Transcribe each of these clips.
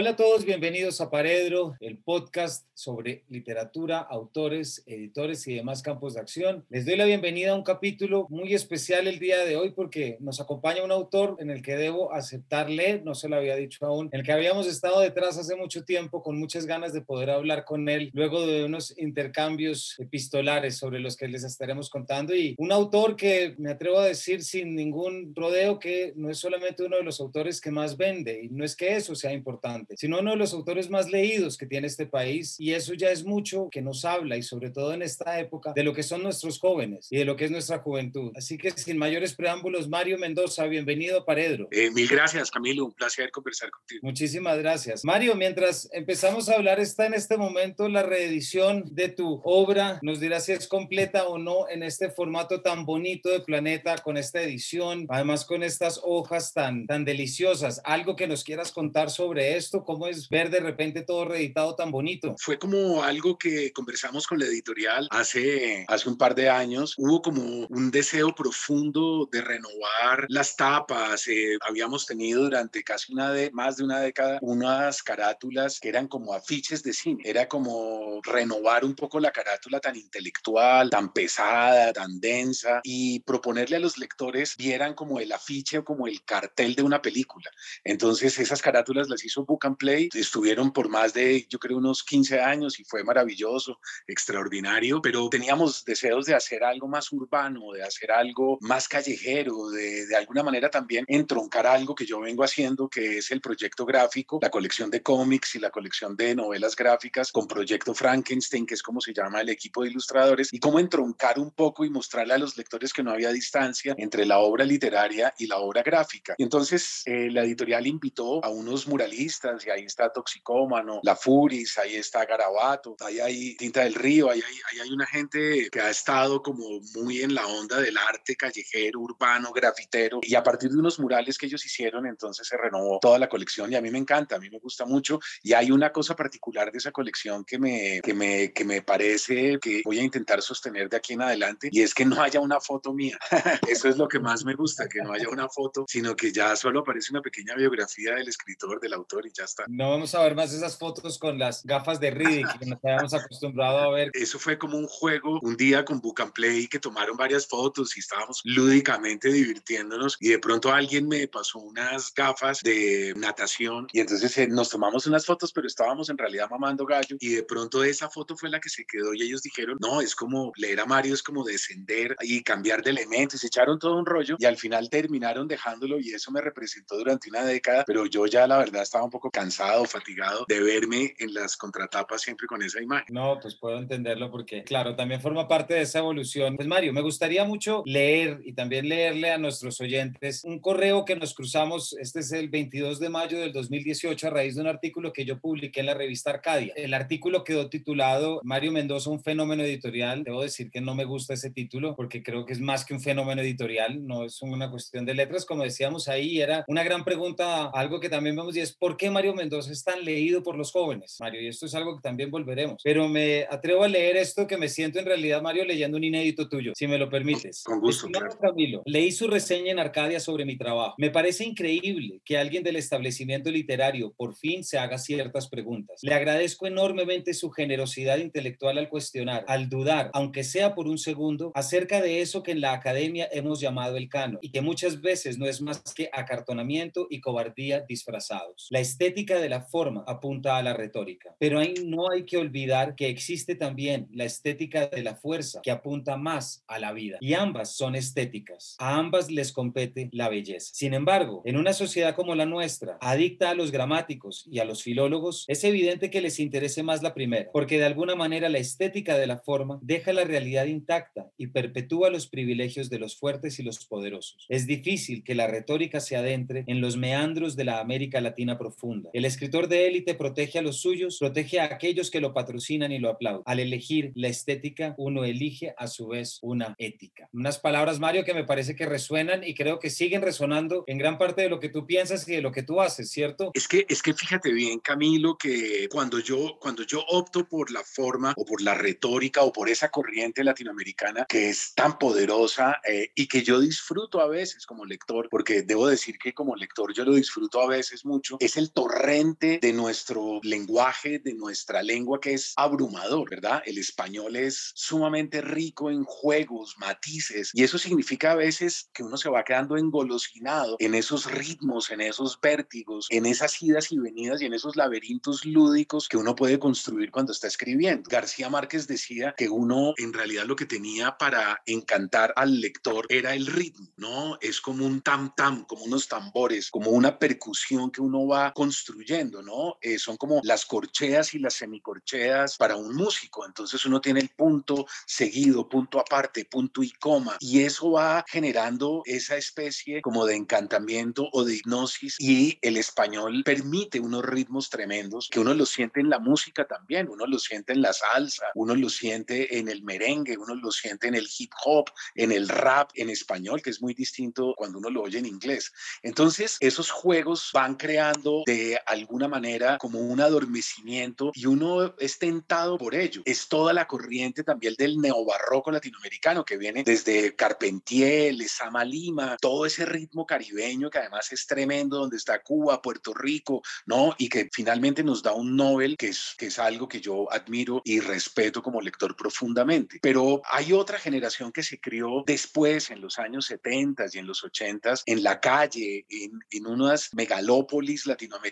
Hola a todos, bienvenidos a Paredro, el podcast sobre literatura, autores, editores y demás campos de acción. Les doy la bienvenida a un capítulo muy especial el día de hoy porque nos acompaña un autor en el que debo aceptarle, no se lo había dicho aún, en el que habíamos estado detrás hace mucho tiempo con muchas ganas de poder hablar con él luego de unos intercambios epistolares sobre los que les estaremos contando y un autor que me atrevo a decir sin ningún rodeo que no es solamente uno de los autores que más vende y no es que eso sea importante sino uno de los autores más leídos que tiene este país y eso ya es mucho que nos habla y sobre todo en esta época de lo que son nuestros jóvenes y de lo que es nuestra juventud. Así que sin mayores preámbulos, Mario Mendoza, bienvenido a Paredro. Eh, mil gracias, Camilo, un placer conversar contigo. Muchísimas gracias. Mario, mientras empezamos a hablar, está en este momento la reedición de tu obra. Nos dirás si es completa o no en este formato tan bonito de Planeta, con esta edición, además con estas hojas tan, tan deliciosas. Algo que nos quieras contar sobre esto ¿Cómo es ver de repente todo reeditado tan bonito? Fue como algo que conversamos con la editorial hace, hace un par de años. Hubo como un deseo profundo de renovar las tapas. Eh, habíamos tenido durante casi una de, más de una década unas carátulas que eran como afiches de cine. Era como renovar un poco la carátula tan intelectual, tan pesada, tan densa y proponerle a los lectores vieran como el afiche o como el cartel de una película. Entonces esas carátulas las hizo Book and Play. Estuvieron por más de, yo creo, unos 15 años y fue maravilloso, extraordinario, pero teníamos deseos de hacer algo más urbano, de hacer algo más callejero, de, de alguna manera también entroncar algo que yo vengo haciendo, que es el proyecto gráfico, la colección de cómics y la colección de novelas gráficas con Proyecto Frankenstein, que es como se llama el equipo de ilustradores, y cómo entroncar un poco y mostrarle a los lectores que no había distancia entre la obra literaria y la obra gráfica. Y entonces eh, la editorial invitó a unos muralistas, ahí está Toxicómano, La Furis, ahí está Garabato, ahí hay Tinta del Río, ahí hay, ahí hay una gente que ha estado como muy en la onda del arte callejero, urbano, grafitero, y a partir de unos murales que ellos hicieron, entonces se renovó toda la colección y a mí me encanta, a mí me gusta mucho, y hay una cosa particular de esa colección que me, que me, que me parece que voy a intentar sostener de aquí en adelante, y es que no haya una foto mía. Eso es lo que más me gusta, que no haya una foto, sino que ya solo aparece una pequeña biografía del escritor, del autor, y ya está. No vamos a ver más esas fotos con las gafas de Riddick que nos habíamos acostumbrado a ver. Eso fue como un juego, un día con Book and Play que tomaron varias fotos y estábamos lúdicamente divirtiéndonos y de pronto alguien me pasó unas gafas de natación y entonces eh, nos tomamos unas fotos pero estábamos en realidad mamando gallo y de pronto esa foto fue la que se quedó y ellos dijeron, no, es como leer a Mario, es como descender y cambiar de elementos, echaron todo un rollo y al final terminaron dejándolo y eso me representó durante una década, pero yo ya la verdad estaba un poco cansado, fatigado de verme en las contratapas siempre con esa imagen. No, pues puedo entenderlo porque, claro, también forma parte de esa evolución. Pues Mario, me gustaría mucho leer y también leerle a nuestros oyentes un correo que nos cruzamos, este es el 22 de mayo del 2018 a raíz de un artículo que yo publiqué en la revista Arcadia. El artículo quedó titulado Mario Mendoza, un fenómeno editorial. Debo decir que no me gusta ese título porque creo que es más que un fenómeno editorial, no es una cuestión de letras, como decíamos ahí, era una gran pregunta, algo que también vemos y es ¿por qué Mario Mendoza es tan leído por los jóvenes, Mario, y esto es algo que también volveremos. Pero me atrevo a leer esto que me siento en realidad, Mario, leyendo un inédito tuyo, si me lo permites. Con gusto. Claro. Camilo, leí su reseña en Arcadia sobre mi trabajo. Me parece increíble que alguien del establecimiento literario por fin se haga ciertas preguntas. Le agradezco enormemente su generosidad intelectual al cuestionar, al dudar, aunque sea por un segundo, acerca de eso que en la academia hemos llamado el canon y que muchas veces no es más que acartonamiento y cobardía disfrazados. La estética de la forma apunta a la retórica, pero ahí no hay que olvidar que existe también la estética de la fuerza que apunta más a la vida y ambas son estéticas. A ambas les compete la belleza. Sin embargo, en una sociedad como la nuestra, adicta a los gramáticos y a los filólogos, es evidente que les interese más la primera, porque de alguna manera la estética de la forma deja la realidad intacta y perpetúa los privilegios de los fuertes y los poderosos. Es difícil que la retórica se adentre en los meandros de la América Latina profunda. El escritor de élite protege a los suyos, protege a aquellos que lo patrocinan y lo aplauden. Al elegir la estética, uno elige a su vez una ética. Unas palabras, Mario, que me parece que resuenan y creo que siguen resonando en gran parte de lo que tú piensas y de lo que tú haces, ¿cierto? Es que, es que fíjate bien, Camilo, que cuando yo, cuando yo opto por la forma o por la retórica o por esa corriente latinoamericana que es tan poderosa eh, y que yo disfruto a veces como lector, porque debo decir que como lector yo lo disfruto a veces mucho, es el torrente torrente de nuestro lenguaje, de nuestra lengua, que es abrumador, ¿verdad? El español es sumamente rico en juegos, matices, y eso significa a veces que uno se va quedando engolosinado en esos ritmos, en esos vértigos, en esas idas y venidas y en esos laberintos lúdicos que uno puede construir cuando está escribiendo. García Márquez decía que uno en realidad lo que tenía para encantar al lector era el ritmo, ¿no? Es como un tam tam, como unos tambores, como una percusión que uno va construyendo, ¿no? Eh, son como las corcheas y las semicorcheas para un músico. Entonces uno tiene el punto seguido, punto aparte, punto y coma, y eso va generando esa especie como de encantamiento o de hipnosis y el español permite unos ritmos tremendos que uno lo siente en la música también, uno lo siente en la salsa, uno lo siente en el merengue, uno lo siente en el hip hop, en el rap en español, que es muy distinto cuando uno lo oye en inglés. Entonces, esos juegos van creando de alguna manera como un adormecimiento y uno es tentado por ello. Es toda la corriente también del neobarroco latinoamericano que viene desde Carpentier, Lezama Lima, todo ese ritmo caribeño que además es tremendo, donde está Cuba, Puerto Rico, ¿no? Y que finalmente nos da un Nobel, que es, que es algo que yo admiro y respeto como lector profundamente. Pero hay otra generación que se crió después, en los años 70 y en los 80 en la calle, en, en unas megalópolis latinoamericanas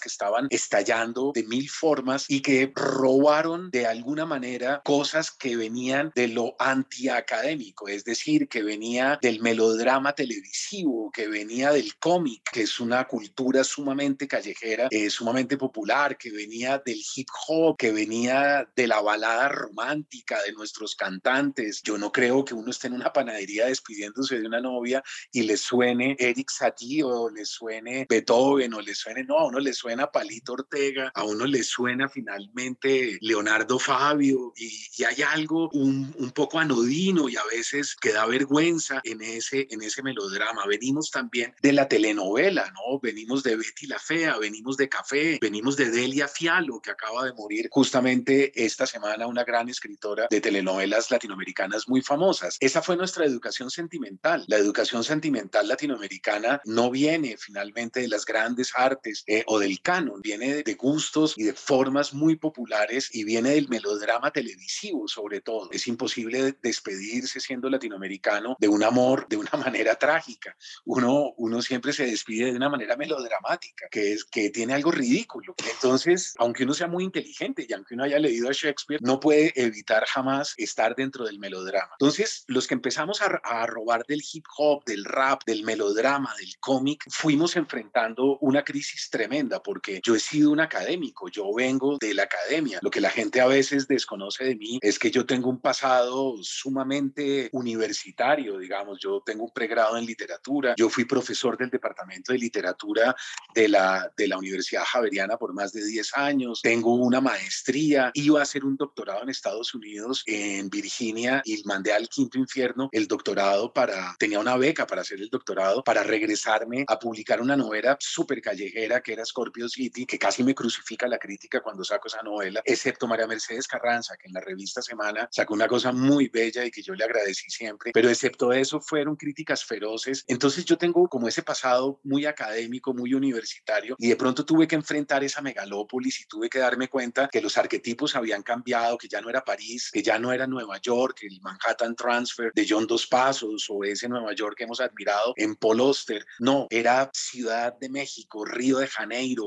que estaban estallando de mil formas y que robaron de alguna manera cosas que venían de lo antiacadémico, es decir, que venía del melodrama televisivo, que venía del cómic, que es una cultura sumamente callejera, eh, sumamente popular, que venía del hip hop, que venía de la balada romántica de nuestros cantantes. Yo no creo que uno esté en una panadería despidiéndose de una novia y le suene Eric Satie o le suene Beethoven o le suene, no, a uno le suena Palito Ortega, a uno le suena finalmente Leonardo Fabio y, y hay algo un, poco anodino y a veces que da vergüenza en ese, en ese melodrama. Venimos también de la telenovela, ¿no? Venimos de Betty la Fea, venimos de Café, venimos de Delia Fialo, que acaba de morir justamente esta semana, una gran escritora de telenovelas latinoamericanas muy famosas. Esa fue nuestra educación sentimental. La educación sentimental latinoamericana no viene finalmente de las grandes artes eh, o del canon, viene de gustos y de formas muy populares y viene del melodrama televisivo sobre todo. Es imposible despedirse siendo latinoamericano de un amor de una manera trágica. Uno, uno siempre se despide de una manera melodramática, que es que tiene algo ridículo. Entonces, aunque uno sea muy inteligente y aunque uno haya leído a Shakespeare, no puede evitar jamás estar dentro del melodrama. Entonces, los que empezamos a, robar del hip hop, del rap, del melodrama, del cómic, fuimos enfrentando una crisis tremenda porque yo he sido un académico, yo vengo de la academia. Lo que la gente a veces desconoce de mí es que yo tengo un pasado sumamente universitario, digamos, yo tengo un pregrado en literatura, yo fui profesor del departamento de literatura de la, de la Universidad Javeriana por más de 10 años, tengo una maestría, iba a hacer un doctorado en Estados Unidos, en Virginia, y mandé al quinto infierno el doctorado para, tenía una beca para hacer el doctorado, para regresarme a publicar una novela súper callejera que era Scorpio City, que casi me crucifica la crítica cuando saco esa novela, excepto María Mercedes Carranza, que en la revista Semana sacó una cosa muy bella y que yo le agradecí siempre, pero excepto eso fueron críticas feroces. Entonces yo tengo como ese pasado muy académico, muy universitario, y de pronto tuve que enfrentar esa megalópolis y tuve que darme cuenta que los arquetipos habían cambiado, que ya no era París, que ya no era Nueva York, el Manhattan Transfer de John Dos Pasos o ese Nueva York que hemos admirado en Paul Oster. No, era Ciudad de México, Río de Janeiro,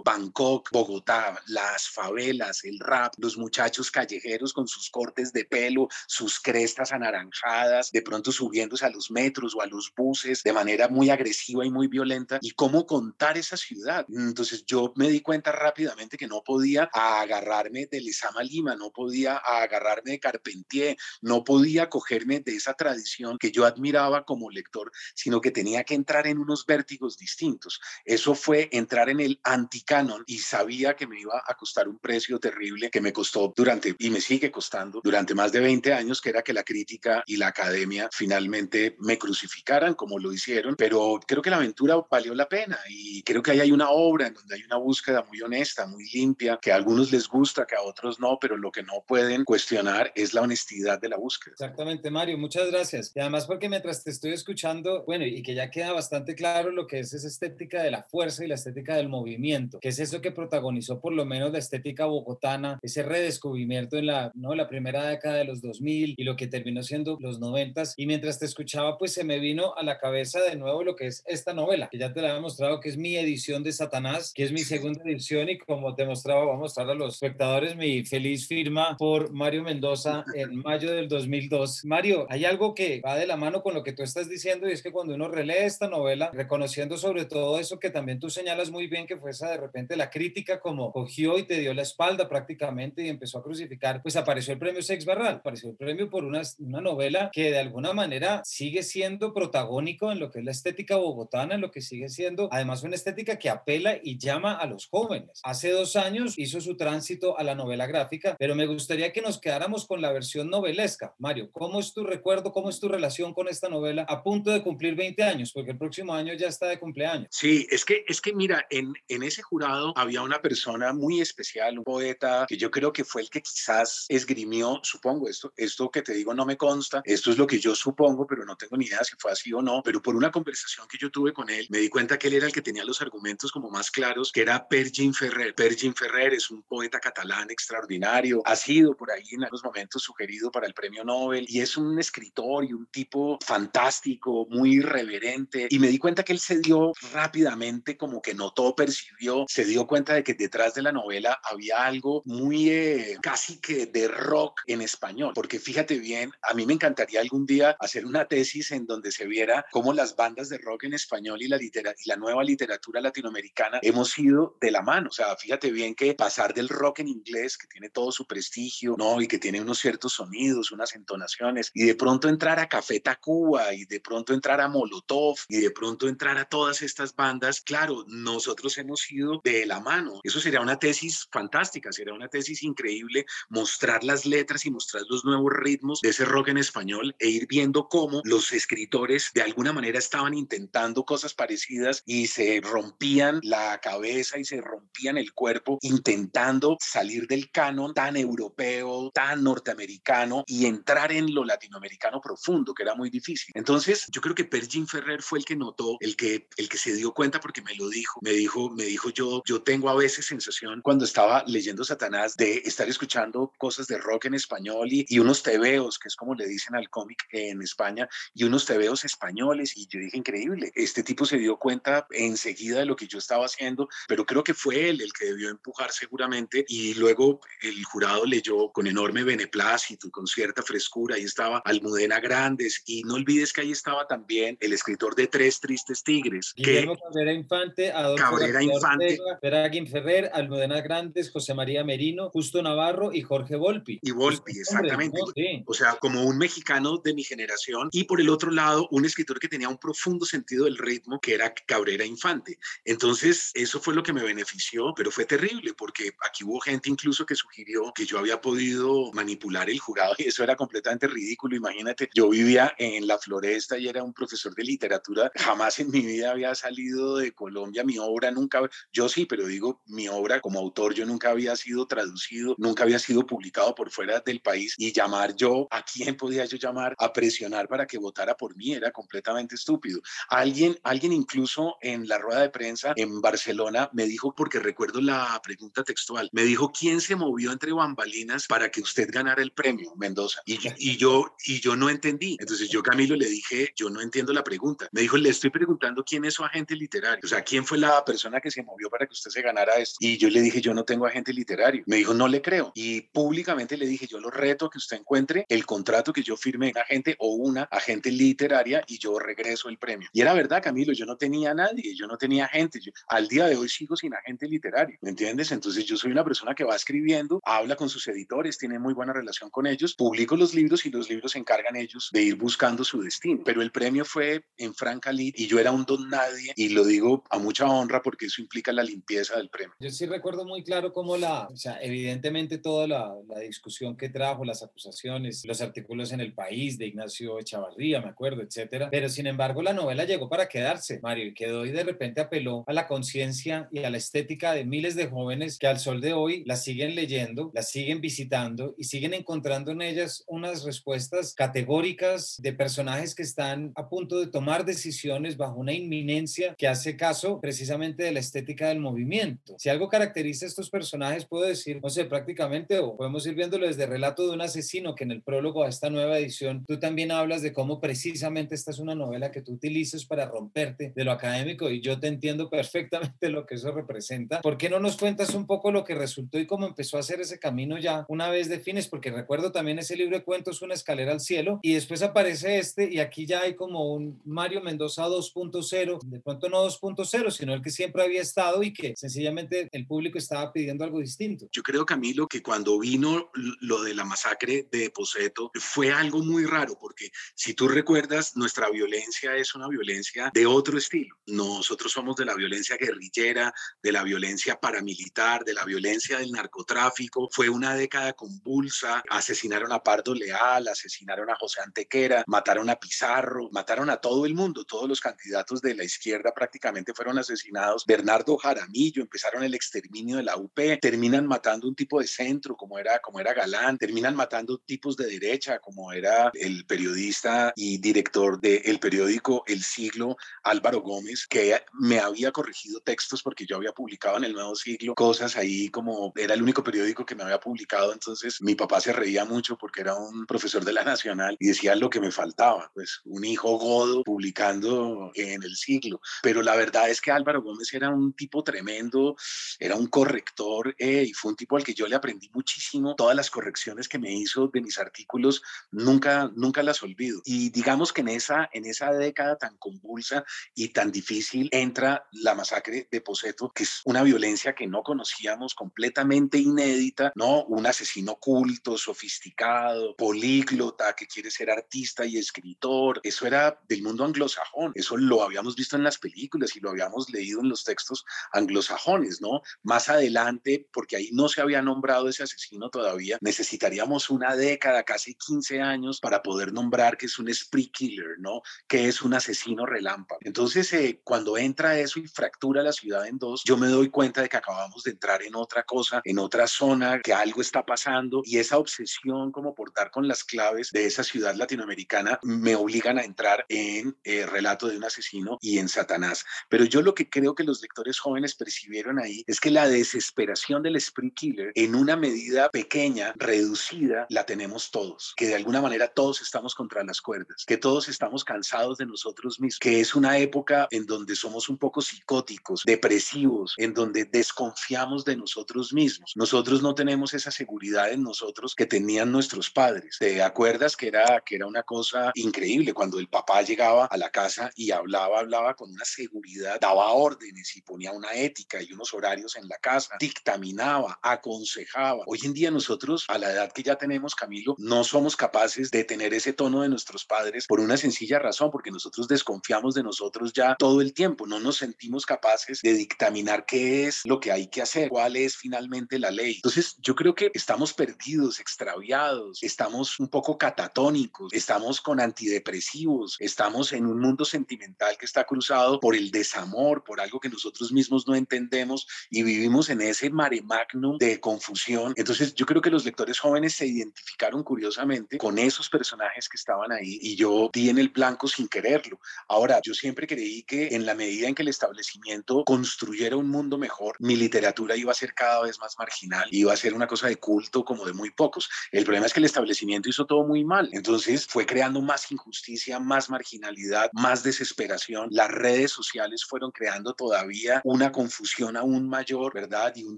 Bangkok, Bogotá, las favelas, el rap, los muchachos callejeros con sus cortes de pelo, sus crestas anaranjadas, de pronto subiéndose a los metros o a los buses de manera muy agresiva y muy violenta. ¿Y cómo contar esa ciudad? Entonces yo me di cuenta rápidamente que no podía agarrarme de Lezama Lima, no podía agarrarme de Carpentier, no podía cogerme de esa tradición que yo admiraba como lector, sino que tenía que entrar en unos vértigos distintos. Eso fue entrar en el anticanon y sabía que me iba a costar un precio terrible que me costó durante, y me sigue costando, durante más de 20 años, que era que la crítica y la academia finalmente me crucificaran como lo hicieron, pero creo que la aventura valió la pena y creo que ahí hay una obra en donde hay una búsqueda muy honesta, muy limpia, que a algunos les gusta, que a otros no, pero lo que no pueden cuestionar es la honestidad de la búsqueda. Exactamente, Mario, muchas gracias. Y además porque mientras te estoy escuchando, bueno, y que ya queda bastante claro lo que es esa estética de la fuerza y la estética del movimiento, movimiento, que es eso que protagonizó por lo menos la estética bogotana, ese redescubrimiento en la, ¿no? la primera década de los 2000 y lo que terminó siendo los 90. Y mientras te escuchaba, pues se me vino a la cabeza de nuevo lo que es esta novela, que ya te la he mostrado, que es mi edición de Satanás, que es mi segunda edición y como te mostraba, voy a mostrar a los espectadores mi feliz firma por Mario Mendoza en mayo del 2002. Mario, hay algo que va de la mano con lo que tú estás diciendo y es que cuando uno relee esta novela, reconociendo sobre todo eso que también tú señalas muy bien, que fue esa de repente la crítica como cogió y te dio la espalda prácticamente y empezó a crucificar, pues apareció el premio Sex Barral, apareció el premio por una, una novela que de alguna manera sigue siendo protagónico en lo que es la estética bogotana, en lo que sigue siendo además una estética que apela y llama a los jóvenes. Hace dos años hizo su tránsito a la novela gráfica, pero me gustaría que nos quedáramos con la versión novelesca. Mario, ¿cómo es tu recuerdo, cómo es tu relación con esta novela a punto de cumplir 20 años? Porque el próximo año ya está de cumpleaños. Sí, es que, es que mira, en, en ese jurado había una persona muy especial, un poeta que yo creo que fue el que quizás esgrimió, supongo, esto, esto que te digo no me consta, esto es lo que yo supongo, pero no tengo ni idea si fue así o no, pero por una conversación que yo tuve con él, me di cuenta que él era el que tenía los argumentos como más claros, que era Pergin Ferrer. Pergin Ferrer es un poeta catalán extraordinario, ha sido por ahí en algunos momentos sugerido para el premio Nobel y es un escritor y un tipo fantástico, muy irreverente. Y me di cuenta que él se dio rápidamente, como que notó, percibió, se dio cuenta de que detrás de la novela había algo muy eh, casi que de rock en español, porque fíjate bien, a mí me encantaría algún día hacer una tesis en donde se viera cómo las bandas de rock en español y la, litera y la nueva literatura latinoamericana hemos ido de la mano. O sea, fíjate bien que pasar del rock en inglés, que tiene todo su prestigio, ¿no? Y que tiene unos ciertos sonidos, unas entonaciones, y de pronto entrar a Café Tacuba, y de pronto entrar a Molotov, y de pronto entrar a todas estas bandas, claro, nosotros hemos ido de la mano. Eso sería una tesis fantástica, sería una tesis increíble, mostrar las letras y mostrar los nuevos ritmos de ese rock en español e ir viendo cómo los escritores de alguna manera estaban intentando cosas parecidas y se rompían la cabeza y se rompían el cuerpo intentando salir del canon tan europeo, tan norteamericano y entrar en lo latinoamericano profundo, que era muy difícil. Entonces, yo creo que Pergin Ferrer fue el que notó, el que, el que se dio cuenta porque me lo dijo, me dijo, me dijo yo, yo tengo a veces sensación cuando estaba leyendo Satanás de estar escuchando cosas de rock en español y, y unos tebeos, que es como le dicen al cómic en España, y unos tebeos españoles. Y yo dije, increíble, este tipo se dio cuenta enseguida de lo que yo estaba haciendo, pero creo que fue él el que debió empujar seguramente. Y luego el jurado leyó con enorme beneplácito, con cierta frescura. Ahí estaba Almudena Grandes. Y no olvides que ahí estaba también el escritor de Tres Tristes Tigres. Guillermo Cabrera Infante, Adolfo Cabrera Infante. Feragin Ferrer, Almudena Grandes, José María Merino, Justo Navarro y Jorge Volpi. Y Volpi, exactamente. Sí. O sea, como un mexicano de mi generación. Y por el otro lado, un escritor que tenía un profundo sentido del ritmo, que era Cabrera Infante. Entonces, eso fue lo que me benefició, pero fue terrible porque aquí hubo gente incluso que sugirió que yo había podido manipular el jurado y eso era completamente ridículo. Imagínate, yo vivía en la floresta y era un profesor de literatura. Jamás en mi vida había salido de Colombia. Mi obra nunca, yo sí, pero digo, mi obra como autor, yo nunca había sido traducido, nunca había sido publicado por fuera del país y llamar yo, ¿a quién podía yo llamar a presionar para que votara por mí? Era completamente estúpido. Alguien, alguien incluso en la rueda de prensa en Barcelona me dijo, porque recuerdo la pregunta textual, me dijo, ¿quién se movió entre bambalinas para que usted ganara el premio, Mendoza? Y, y yo, y yo no entendí. Entonces yo, Camilo, le dije, yo no entiendo la pregunta. Me dijo, le estoy preguntando quién es su agente literario. O sea, ¿quién fue la persona que se movió para que usted se ganara esto? Y yo le dije, yo no tengo agente literario. Me dijo, no le creo. Y públicamente le dije, yo lo reto a que usted encuentre el contrato que yo firmé, un agente o una agente literaria y yo regreso el premio. Y era verdad, Camilo, yo no tenía a nadie, yo no tenía agente. Yo, al día de hoy sigo sin agente literario, ¿me entiendes? Entonces yo soy una persona que va escribiendo, habla con sus editores, tiene muy buena relación con ellos, publico los libros y los libros se encargan ellos de ir buscando su destino. Pero el premio fue en Franca Lee y yo era un don nadie y lo digo a mucha honra porque eso implica la limpieza del premio. Yo sí recuerdo muy claro cómo la, o sea, evidentemente toda la, la discusión que trajo, las acusaciones, los artículos en el país de Ignacio Echavarría, me acuerdo, etcétera. Pero sin embargo, la novela llegó para quedarse, Mario, y quedó y de repente apeló a la conciencia y a la estética de miles de jóvenes que al sol de hoy la siguen leyendo, la siguen visitando y siguen encontrando en ellas unas respuestas categóricas de personajes que están a punto de tomar decisiones bajo una inminencia que hace caso precisamente de la estética del movimiento. Si algo caracteriza a estos personajes, puedo decir, no sé, prácticamente, o podemos ir viéndolo desde Relato de un asesino, que en el prólogo a esta nueva edición tú también hablas de cómo precisamente esta es una novela que tú utilizas para romperte de lo académico y yo te entiendo perfectamente lo que eso representa. ¿Por qué no nos cuentas un poco lo que resultó y cómo empezó a hacer ese camino ya una vez defines? Porque recuerdo también ese libro de cuentos, Una escalera al cielo, y después aparece este y aquí ya hay como un Mario Mendoza 2.0, de pronto no 2.0, sino el que siempre había estado y que sencillamente el público estaba pidiendo algo distinto. Yo creo, Camilo, que cuando vino lo de la masacre de Poseto fue algo muy raro, porque si tú recuerdas, nuestra violencia es una violencia de otro estilo. Nosotros somos de la violencia guerrillera, de la violencia paramilitar, de la violencia del narcotráfico. Fue una década convulsa. Asesinaron a Pardo Leal, asesinaron a José Antequera, mataron a Pizarro, mataron a todo el mundo. Todos los candidatos de la izquierda prácticamente fueron asesinados. Bernardo Jaramillo, empezaron el exterminio de la UP, terminan matando un tipo de centro como era, como era Galán, terminan matando tipos de derecha como era el periodista y director del periódico El Siglo, Álvaro Gómez, que me había corregido textos porque yo había publicado en el Nuevo Siglo cosas ahí como era el único periódico que me había publicado, entonces mi papá se reía mucho porque era un profesor de la Nacional y decía lo que me faltaba, pues un hijo godo publicando en el siglo, pero la verdad es que Álvaro Gómez era un tipo tremendo, era un corrector eh, y fue un tipo al que yo le aprendí muchísimo, todas las correcciones que me hizo de mis artículos nunca, nunca las olvido. Y digamos que en esa, en esa década tan convulsa y tan difícil entra la masacre de Poseto, que es una violencia que no conocíamos, completamente inédita, ¿no? Un asesino culto, sofisticado, políglota, que quiere ser artista y escritor. Eso era del mundo anglosajón. Eso lo habíamos visto en las películas y lo habíamos leído en los textos anglosajones, ¿no? Más adelante, porque ahí no se había nombrado ese asesino todavía, necesitaríamos una década, casi 15 años, para poder nombrar que es un spree killer, ¿no? Que es un asesino relámpago. Entonces, eh, cuando entra eso y fractura la ciudad en dos, yo me doy cuenta de que acabamos de entrar en otra cosa, en otra zona, que algo está pasando y esa obsesión como por dar con las claves de esa ciudad latinoamericana me obligan a entrar en el eh, relato de un asesino y en Satanás. Pero yo lo que creo que los lectores jóvenes percibieron ahí es que la desesperación del spree killer en una medida pequeña, reducida, la tenemos todos, que de alguna manera todos estamos contra las cuerdas, que todos estamos cansados de nosotros mismos, que es una época en donde somos un poco psicóticos, depresivos, en donde desconfiamos de nosotros mismos. Nosotros no tenemos esa seguridad en nosotros que tenían nuestros padres. ¿Te acuerdas que era, que era una cosa increíble cuando el papá llegaba a la casa y hablaba, hablaba con una seguridad, daba órdenes y ponía una ética y unos horarios en la casa, dictaminaba, aconsejaba. Hoy en día nosotros, a la edad que ya tenemos, Camilo, no somos capaces de tener ese tono de nuestros padres por una sencilla razón, porque nosotros desconfiamos de nosotros ya todo el tiempo, no nos sentimos capaces de dictaminar qué es lo que hay que hacer, cuál es finalmente la ley. Entonces, yo creo que estamos perdidos, extraviados, estamos un poco catatónicos, estamos con antidepresivos, estamos en un mundo sentimental que está cruzado por el desamor, por algo que nosotros mismos no entendemos y vivimos en ese mare magnum de confusión. Entonces, yo creo que los lectores jóvenes se identificaron curiosamente con esos personajes que estaban ahí y yo di en el blanco sin quererlo. Ahora, yo siempre creí que en la medida en que el establecimiento construyera un mundo mejor, mi literatura iba a ser cada vez más marginal, iba a ser una cosa de culto como de muy pocos. El problema es que el establecimiento hizo todo muy mal, entonces fue creando más injusticia, más marginalidad, más desesperación. Las redes sociales fueron creando todavía una confusión aún mayor, ¿verdad? Y un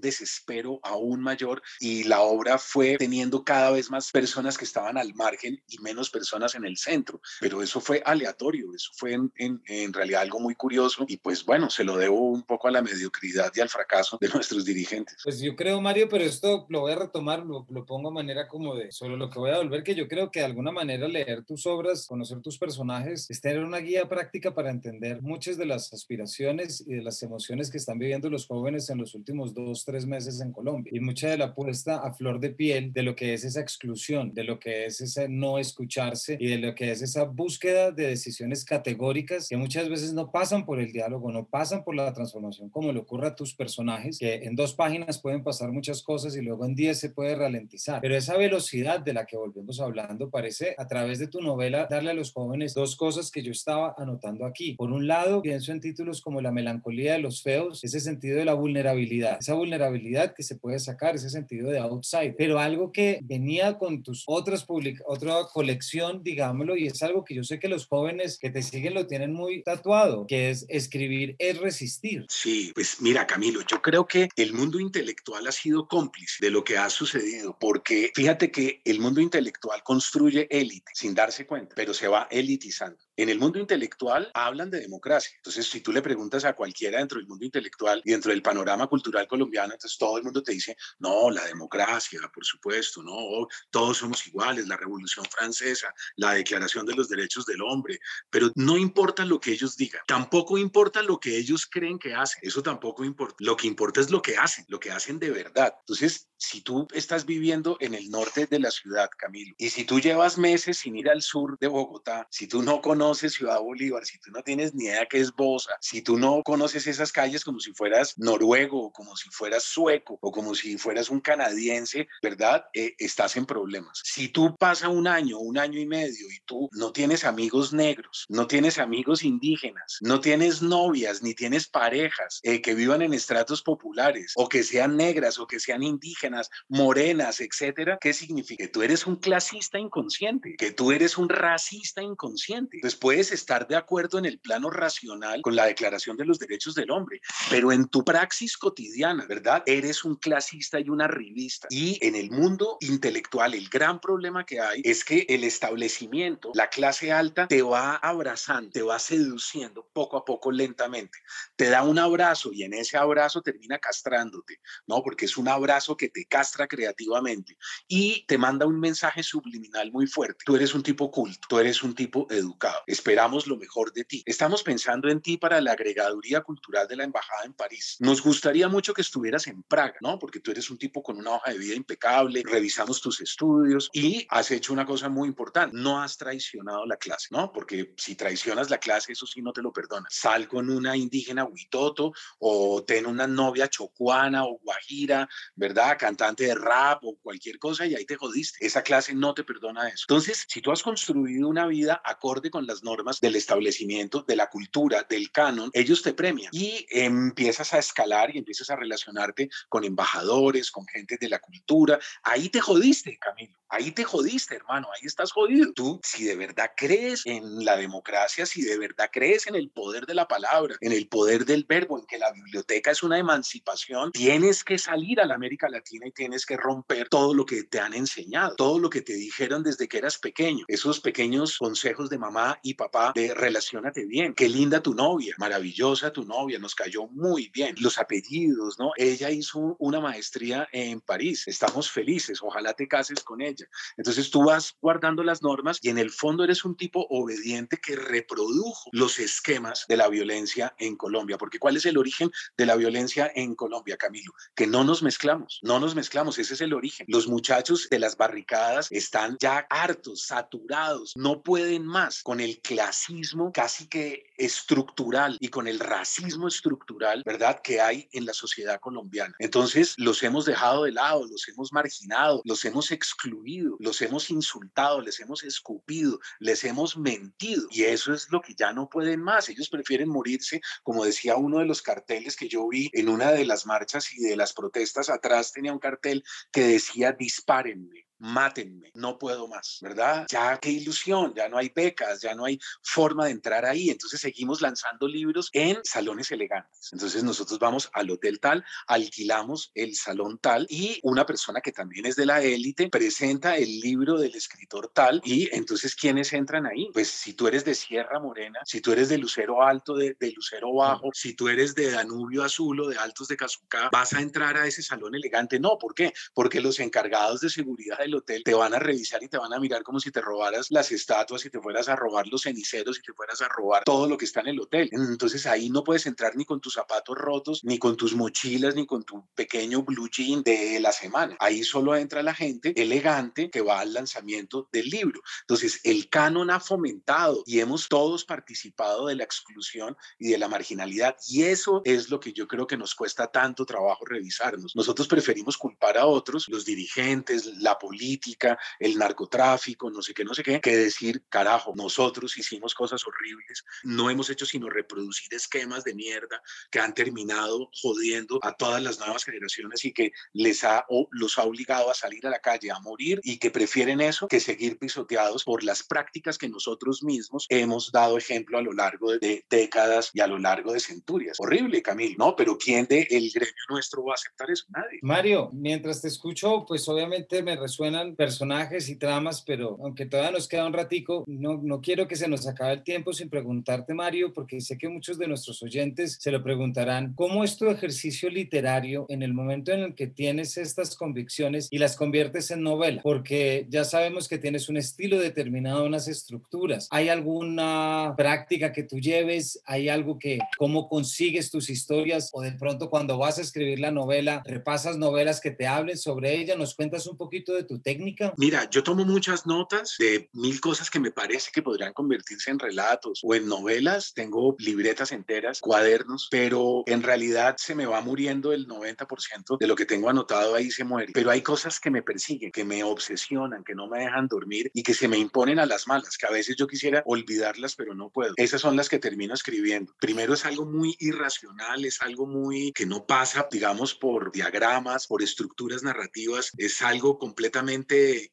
desespero aún mayor y la obra fue teniendo cada vez más personas que estaban al margen y menos personas en el centro. Pero eso fue aleatorio, eso fue en, en, en realidad algo muy curioso y pues bueno, se lo debo un poco a la mediocridad y al fracaso de nuestros dirigentes. Pues yo creo, Mario, pero esto lo voy a retomar, lo, lo pongo a manera como de, solo lo que voy a volver, que yo creo que de alguna manera leer tus obras, conocer tus personajes, es tener una guía práctica para entender muchas de las aspiraciones y de las emociones que están viviendo los jóvenes en los últimos dos, tres meses en Colombia. Y mucha de la apuesta a flor de piel de lo que es esa exclusión, de lo que es ese no escucharse y de lo que es esa búsqueda de decisiones categóricas que muchas veces no pasan por el diálogo, no pasan por la transformación como le ocurre a tus personajes, que en dos páginas pueden pasar muchas cosas y luego en diez se puede ralentizar. Pero esa velocidad de la que volvemos hablando parece a través de tu novela darle a los jóvenes dos cosas que yo estaba anotando aquí. Por un lado, pienso en títulos como La melancolía mayoría de los feos, ese sentido de la vulnerabilidad, esa vulnerabilidad que se puede sacar, ese sentido de outside, pero algo que venía con tus otras public otra colección, digámoslo, y es algo que yo sé que los jóvenes que te siguen lo tienen muy tatuado, que es escribir es resistir. Sí, pues mira Camilo, yo creo que el mundo intelectual ha sido cómplice de lo que ha sucedido, porque fíjate que el mundo intelectual construye élite sin darse cuenta, pero se va elitizando. En el mundo intelectual hablan de democracia. Entonces, si tú le preguntas a cualquiera dentro del mundo intelectual y dentro del panorama cultural colombiano, entonces todo el mundo te dice, no, la democracia, por supuesto, no, todos somos iguales, la Revolución Francesa, la Declaración de los Derechos del Hombre, pero no importa lo que ellos digan, tampoco importa lo que ellos creen que hacen, eso tampoco importa. Lo que importa es lo que hacen, lo que hacen de verdad. Entonces, si tú estás viviendo en el norte de la ciudad, Camilo, y si tú llevas meses sin ir al sur de Bogotá, si tú no conoces Ciudad Bolívar, si tú no tienes ni idea qué es Bosa, si tú no conoces esas calles como si fueras noruego, o como si fueras sueco, o como si fueras un canadiense, ¿verdad? Eh, estás en problemas. Si tú pasas un año, un año y medio, y tú no tienes amigos negros, no tienes amigos indígenas, no tienes novias, ni tienes parejas eh, que vivan en estratos populares, o que sean negras, o que sean indígenas, morenas, etcétera, ¿qué significa? Que tú eres un clasista inconsciente, que tú eres un racista inconsciente. Entonces puedes estar de acuerdo en el plano racional con la Declaración de los Derechos del Hombre, pero en tu praxis cotidiana, ¿verdad? Eres un clasista y una revista. Y en el mundo intelectual, el gran problema que hay es que el establecimiento, la clase alta, te va abrazando, te va seduciendo poco a poco, lentamente. Te da un abrazo y en ese abrazo termina castrándote, ¿no? Porque es un abrazo que te castra creativamente y te manda un mensaje subliminal muy fuerte. Tú eres un tipo culto, tú eres un tipo educado, esperamos lo mejor de ti. Estamos pensando en ti para la agregaduría cultural de la embajada en París. Nos gustaría mucho que estuvieras en Praga, ¿no? Porque tú eres un tipo con una hoja de vida impecable, revisamos tus estudios y has hecho una cosa muy importante, no has traicionado la clase, ¿no? Porque si traicionas la clase, eso sí no te lo perdona. Sal con una indígena huitoto o ten una novia chocuana o guajira, ¿verdad? Cantante de rap o cualquier cosa y ahí te jodiste. Esa clase no te perdona eso. Entonces, si tú has construido una vida acorde con las normas del establecimiento, de la cultura, del canon, ellos te premian y empiezas a escalar y empiezas a relacionarte con embajadores, con gente de la cultura. Ahí te jodiste, Camilo. Ahí te jodiste, hermano, ahí estás jodido. Tú, si de verdad crees en la democracia, si de verdad crees en el poder de la palabra, en el poder del verbo, en que la biblioteca es una emancipación, tienes que salir a la América Latina y tienes que romper todo lo que te han enseñado, todo lo que te dijeron desde que eras pequeño, esos pequeños consejos de mamá y papá de relacionate bien, qué linda tu novia, maravillosa tu novia, nos cayó muy bien, los apellidos, ¿no? Ella hizo una maestría en París, estamos felices, ojalá te cases con ella entonces tú vas guardando las normas y en el fondo eres un tipo obediente que reprodujo los esquemas de la violencia en Colombia. Porque ¿cuál es el origen de la violencia en Colombia, Camilo? Que no nos mezclamos, no nos mezclamos, ese es el origen. Los muchachos de las barricadas están ya hartos, saturados, no pueden más con el clasismo casi que estructural y con el racismo estructural, ¿verdad? Que hay en la sociedad colombiana. Entonces los hemos dejado de lado, los hemos marginado, los hemos excluido los hemos insultado, les hemos escupido, les hemos mentido. Y eso es lo que ya no pueden más. Ellos prefieren morirse, como decía uno de los carteles que yo vi en una de las marchas y de las protestas atrás tenía un cartel que decía dispárenme mátenme, no puedo más, ¿verdad? Ya qué ilusión, ya no hay becas, ya no hay forma de entrar ahí. Entonces seguimos lanzando libros en salones elegantes. Entonces nosotros vamos al hotel tal, alquilamos el salón tal y una persona que también es de la élite presenta el libro del escritor tal y entonces ¿quiénes entran ahí? Pues si tú eres de Sierra Morena, si tú eres de Lucero Alto, de, Lucero Bajo, si tú eres de Danubio Azul o de Altos de Cazucá, vas a entrar a ese salón elegante. No, ¿por qué? Porque los encargados de seguridad el hotel, te van a revisar y te van a mirar como si te robaras las estatuas, y te fueras a robar los ceniceros, y te fueras a robar todo lo que está en el hotel. Entonces ahí no puedes entrar ni con tus zapatos rotos, ni con tus mochilas, ni con tu pequeño blue jean de la semana. Ahí solo entra la gente elegante que va al lanzamiento del libro. Entonces el canon ha fomentado y hemos todos participado de la exclusión y de la marginalidad. Y eso es lo que yo creo que nos cuesta tanto trabajo revisarnos. Nosotros preferimos culpar a otros, los dirigentes, la política, el narcotráfico, no sé qué, no sé qué, que decir, carajo, nosotros hicimos cosas horribles, no hemos hecho sino reproducir esquemas de mierda que han terminado jodiendo a todas las nuevas generaciones y que les ha o los ha obligado a salir a la calle a morir y que prefieren eso que seguir pisoteados por las prácticas que nosotros mismos hemos dado ejemplo a lo largo de, décadas y a lo largo de centurias. Horrible, Camil, ¿no? Pero ¿quién de el gremio nuestro va a aceptar eso? Nadie. Mario, mientras te escucho, pues obviamente me resuenan personajes y tramas, pero aunque todavía nos queda un ratico, no, no quiero que se nos acabe el tiempo sin preguntarte, Mario, porque sé que muchos de nuestros oyentes se lo preguntarán, ¿cómo es tu ejercicio literario en el momento en el que tienes estas convicciones y las conviertes en novela? Porque ya sabemos que tienes un estilo determinado, unas estructuras. ¿Hay alguna práctica que tú lleves? ¿Hay algo que, cómo consigues tus historias? O de pronto cuando vas a escribir la novela, repasas novelas que te hablen sobre ella, ¿nos cuentas un poquito de tu técnica? Mira, yo tomo muchas notas de mil cosas que me parece que podrían convertirse en relatos o en novelas. Tengo libretas enteras, cuadernos, pero en realidad se me va muriendo el 90% de lo que tengo anotado ahí se muere. Pero hay cosas que me persiguen, que me obsesionan, que no me dejan dormir y que se me imponen a las malas, que a veces yo quisiera olvidarlas, pero no puedo. Esas son las que termino escribiendo. Primero es algo muy irracional, es algo muy que no pasa, digamos, por diagramas, por estructuras narrativas, es algo completamente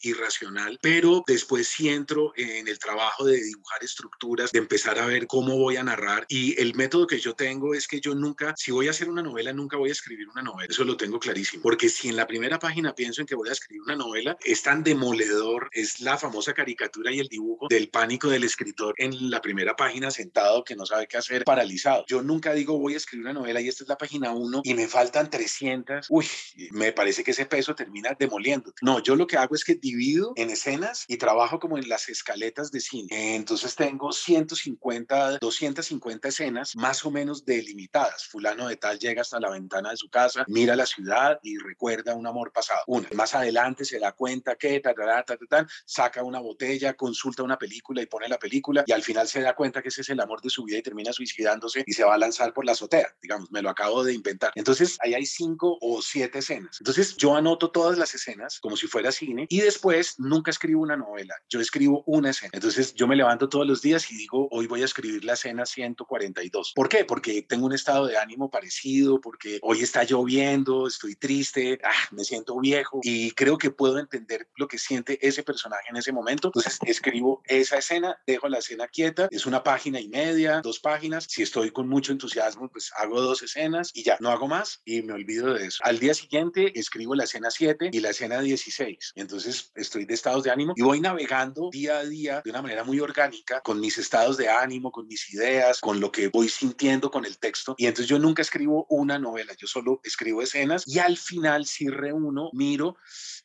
irracional, pero después sí entro en el trabajo de dibujar estructuras, de empezar a ver cómo voy a narrar y el método que yo tengo es que yo nunca, si voy a hacer una novela, nunca voy a escribir una novela, eso lo tengo clarísimo, porque si en la primera página pienso en que voy a escribir una novela, es tan demoledor, es la famosa caricatura y el dibujo del pánico del escritor en la primera página sentado que no sabe qué hacer, paralizado. Yo nunca digo voy a escribir una novela y esta es la página 1 y me faltan 300, uy, me parece que ese peso termina demoliendo. No, yo lo que hago es que divido en escenas y trabajo como en las escaletas de cine. Entonces tengo 150, 250 escenas más o menos delimitadas. Fulano de tal llega hasta la ventana de su casa, mira la ciudad y recuerda un amor pasado. Una, más adelante se da cuenta que, ta, ta, ta, ta, saca una botella, consulta una película y pone la película y al final se da cuenta que ese es el amor de su vida y termina suicidándose y se va a lanzar por la azotea. Digamos, me lo acabo de inventar. Entonces ahí hay cinco o siete escenas. Entonces yo anoto todas las escenas como si fuera cine y después nunca escribo una novela. Yo escribo una escena. Entonces yo me levanto todos los días y digo, hoy voy a escribir la escena 142. ¿Por qué? Porque tengo un estado de ánimo parecido, porque hoy está lloviendo, estoy triste, ah, me siento viejo y creo que puedo entender lo que siente ese personaje en ese momento. Entonces escribo esa escena, dejo la escena quieta, es una página y media, dos páginas. Si estoy con mucho entusiasmo, pues hago dos escenas y ya, no hago más y me olvido de eso. Al día siguiente escribo la escena 7 y la escena 16. Entonces estoy de estados de ánimo y voy navegando día a día de una manera muy orgánica con mis estados de ánimo, con mis ideas, con lo que voy sintiendo con el texto. Y entonces yo nunca escribo una novela, yo solo escribo escenas y al final si reúno, miro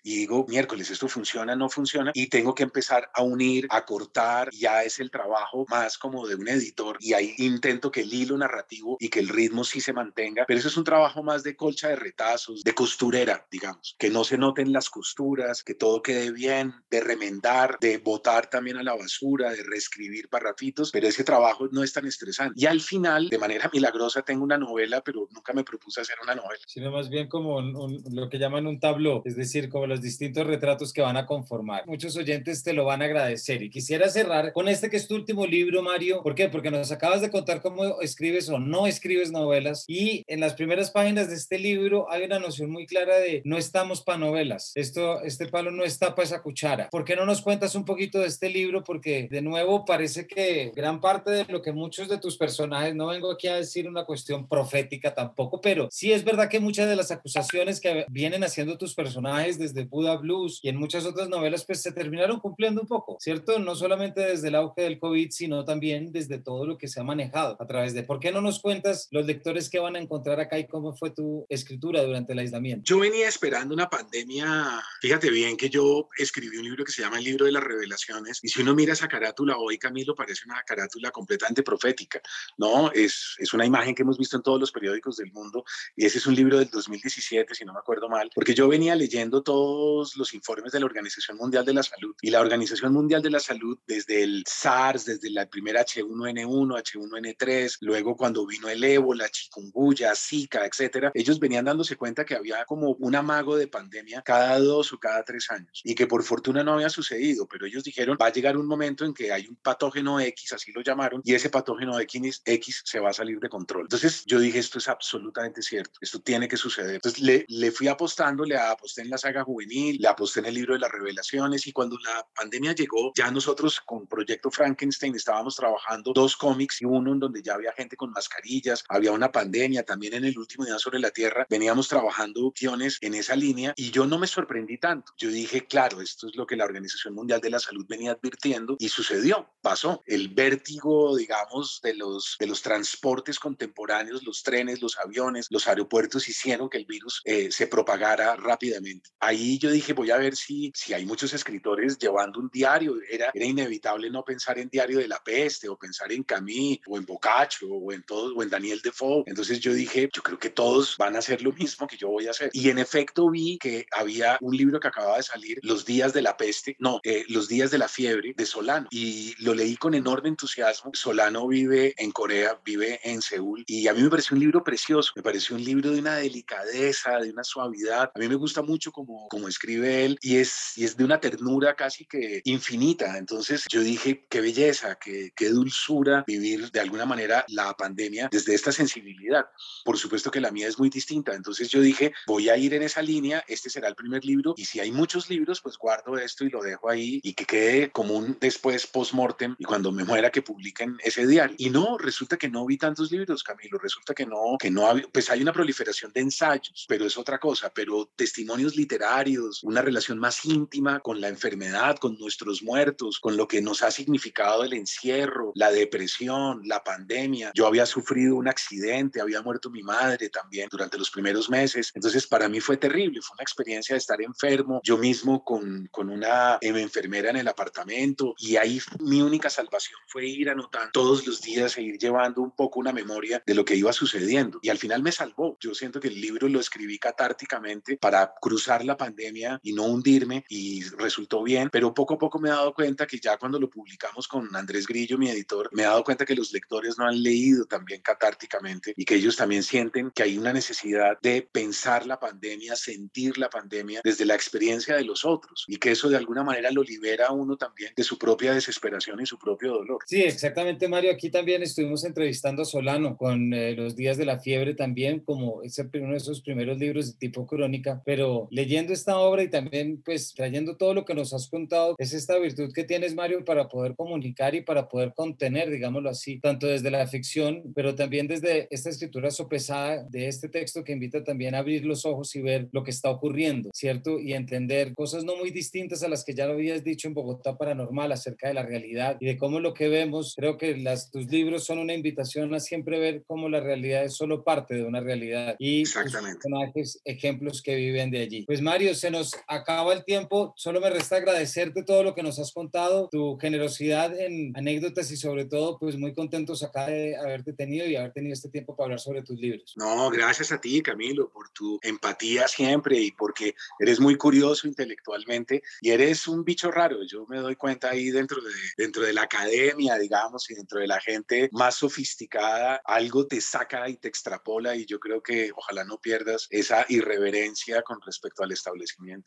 y digo, miércoles, esto funciona, no funciona, y tengo que empezar a unir, a cortar, ya es el trabajo más como de un editor, y ahí intento que el hilo narrativo y que el ritmo sí se mantenga, pero eso es un trabajo más de colcha de retazos, de costurera, digamos, que no se noten las costuras, que todo quede bien, de remendar, de botar también a la basura, de reescribir parrafitos, pero ese trabajo no es tan estresante. Y al final, de manera milagrosa, tengo una novela, pero nunca me propuse hacer una novela. Sino más bien como lo que llaman un tableau, es decir, como los distintos retratos que van a conformar. Muchos oyentes te lo van a agradecer y quisiera cerrar con este que es tu último libro, Mario. ¿Por qué? Porque nos acabas de contar cómo escribes o no escribes novelas y en las primeras páginas de este libro hay una noción muy clara de no estamos para novelas. Esto, este palo no está para esa cuchara. ¿Por qué no nos cuentas un poquito de este libro? Porque de nuevo parece que gran parte de lo que muchos de tus personajes, no vengo aquí a decir una cuestión profética tampoco, pero sí es verdad que muchas de las acusaciones que vienen haciendo tus personajes desde Buda Blues y en muchas otras novelas, pues se terminaron cumpliendo un poco, ¿cierto? No solamente desde el auge del COVID, sino también desde todo lo que se ha manejado a través de. ¿Por qué no nos cuentas los lectores que van a encontrar acá y cómo fue tu escritura durante el aislamiento? Yo venía esperando una pandemia. Fíjate bien que yo escribí un libro que se llama El libro de las revelaciones. Y si uno mira esa carátula hoy, Camilo, parece una carátula completamente profética, ¿no? Es, es una imagen que hemos visto en todos los periódicos del mundo. Y ese es un libro del 2017, si no me acuerdo mal, porque yo venía leyendo todo los informes de la Organización Mundial de la Salud. Y la Organización Mundial de la Salud, desde el SARS, desde la primera H1N1, H1N3, luego cuando vino el ébola, chikungunya, zika, etcétera, ellos venían dándose cuenta que había como un amago de pandemia cada dos o cada tres años y que por fortuna no había sucedido, pero ellos dijeron, va a llegar un momento en que hay un patógeno X, así lo llamaron, y ese patógeno X, X se va a salir de control. Entonces yo dije, esto es absolutamente cierto, esto tiene que suceder. Entonces le, le fui apostando, le aposté en la saga juvenil, le aposté en el libro de las revelaciones y cuando la pandemia llegó, ya nosotros con Proyecto Frankenstein estábamos trabajando dos cómics y uno en donde ya había gente con mascarillas, había una pandemia, también en el último día sobre la Tierra veníamos trabajando guiones en esa línea y yo no me sorprendí tanto. Yo dije, claro, esto es lo que la Organización Mundial de la Salud venía advirtiendo y sucedió, pasó. El vértigo, digamos, de los, de los transportes contemporáneos, los trenes, los aviones, los aeropuertos hicieron que el virus eh, se propagara rápidamente. Ahí yo dije, voy a ver si, si hay muchos escritores llevando un diario. Era, era inevitable no pensar en Diario de la Peste o pensar en Camille o en Boccaccio o en todos o en Daniel Defoe. Entonces yo dije, yo creo que todos van a hacer lo mismo que yo voy a hacer. Y en efecto vi que había un libro que acababa de salir, Los días de la peste, no, eh, Los días de la fiebre de Solano. Y lo leí con enorme entusiasmo. Solano vive en Corea, vive en Seúl y a mí me pareció un libro precioso, me pareció un libro de una delicadeza, de una suavidad. A mí me gusta mucho como, como escribe él y es, y es de una ternura casi que infinita. Entonces yo dije, qué belleza, qué, qué dulzura vivir de alguna manera la pandemia desde esta sensibilidad. Por supuesto que la mía es muy distinta. Entonces yo dije, voy a ir en esa línea, este será el primer libro y si hay muchos libros, pues guardo esto y lo dejo ahí y que quede como un después post-mortem y cuando me muera que publiquen ese diario. Y no, resulta que no vi tantos libros, Camilo, resulta que no, que no, pues hay una proliferación de ensayos, pero es otra cosa, pero testimonios literarios, una relación más íntima con la enfermedad, con nuestros muertos, con lo que nos ha significado el encierro, la depresión, la pandemia. Yo había sufrido un accidente, había muerto mi madre también durante los primeros meses, entonces para mí fue terrible, fue una experiencia de estar enfermo, yo mismo con, con una enfermera en el apartamento y ahí mi única salvación fue ir anotando todos los días e ir llevando un poco una memoria de lo que iba sucediendo y al final me salvó. Yo siento que el libro lo escribí catárticamente para cruzar la pandemia y no hundirme y resultó bien, pero poco a poco me he dado cuenta que ya cuando lo publicamos con Andrés Grillo, mi editor, me he dado cuenta que los lectores no han leído también catárticamente y que ellos también sienten que hay una necesidad de pensar la pandemia, sentir la pandemia desde la experiencia de los otros y que eso de alguna manera lo libera a uno también de su propia desesperación y su propio dolor. Sí, exactamente, Mario. Aquí también estuvimos entrevistando a Solano con eh, Los días de la fiebre también, como es uno de esos primeros libros de tipo crónica, pero leyendo esta obra y también pues trayendo todo lo que nos has contado, es esta virtud que tienes, Mario, para poder comunicar y para poder contener, digámoslo así, tanto desde la ficción, pero también desde esta escritura sopesada de este texto que invita también a abrir los ojos y ver lo que está ocurriendo, ¿cierto? Y entender cosas no muy distintas a las que ya lo habías dicho en Bogotá Paranormal acerca de la realidad y de cómo lo que vemos, creo que las, tus libros son una invitación a siempre ver cómo la realidad es solo parte de una realidad y Exactamente. personajes, ejemplos que viven de allí. Pues Mario, se nos acaba el tiempo, solo me resta agradecerte todo lo que nos has contado, tu generosidad en anécdotas y sobre todo, pues muy contentos acá de haberte tenido y haber tenido este tiempo para hablar sobre tus libros. No, gracias a ti, Camilo, por tu empatía siempre y porque eres muy curioso intelectualmente y eres un bicho raro. Yo me doy cuenta ahí dentro de, dentro de la academia, digamos, y dentro de la gente más sofisticada, algo te saca y te extrapola y yo creo que ojalá no pierdas esa irreverencia con respecto al establecimiento.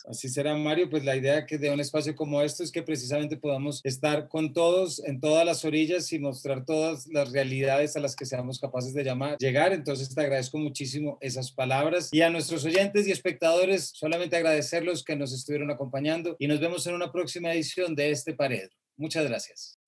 Así será, Mario. Pues la idea que de un espacio como esto es que precisamente podamos estar con todos en todas las orillas y mostrar todas las realidades a las que seamos capaces de llamar, llegar. Entonces te agradezco muchísimo esas palabras y a nuestros oyentes y espectadores solamente agradecerlos que nos estuvieron acompañando y nos vemos en una próxima edición de este Pared. Muchas gracias.